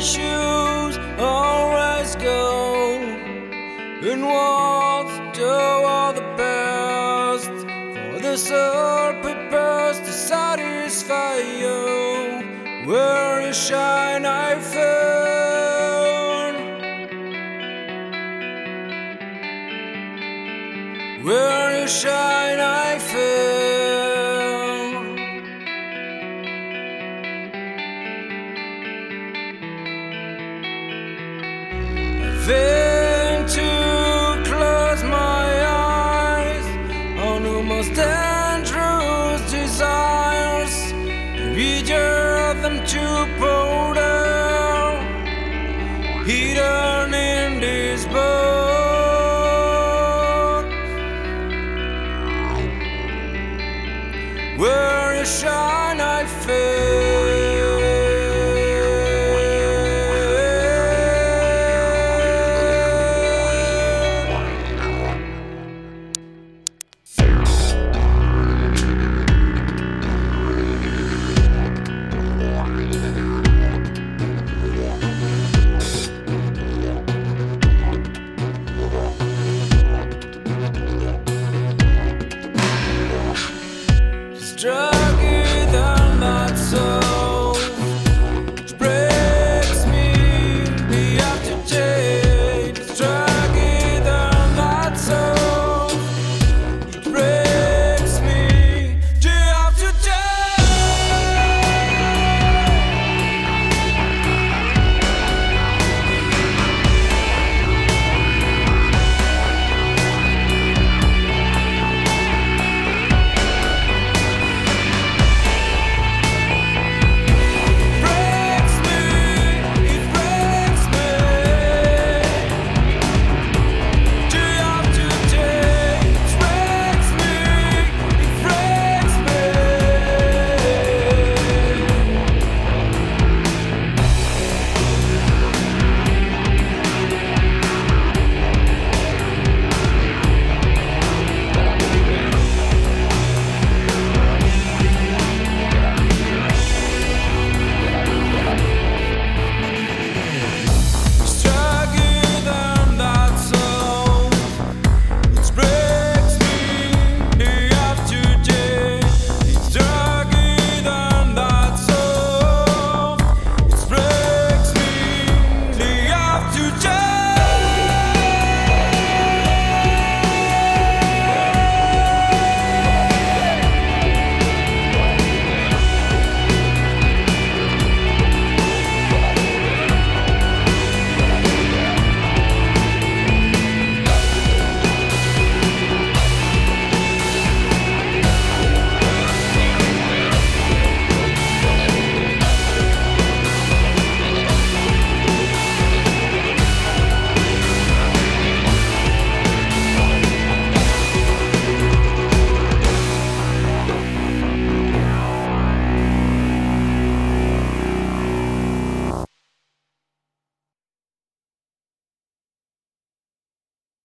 shoes always go and walk all the best. For the soul prepares to satisfy you. Where you shine, I found. Where you shine, I shine, I feel.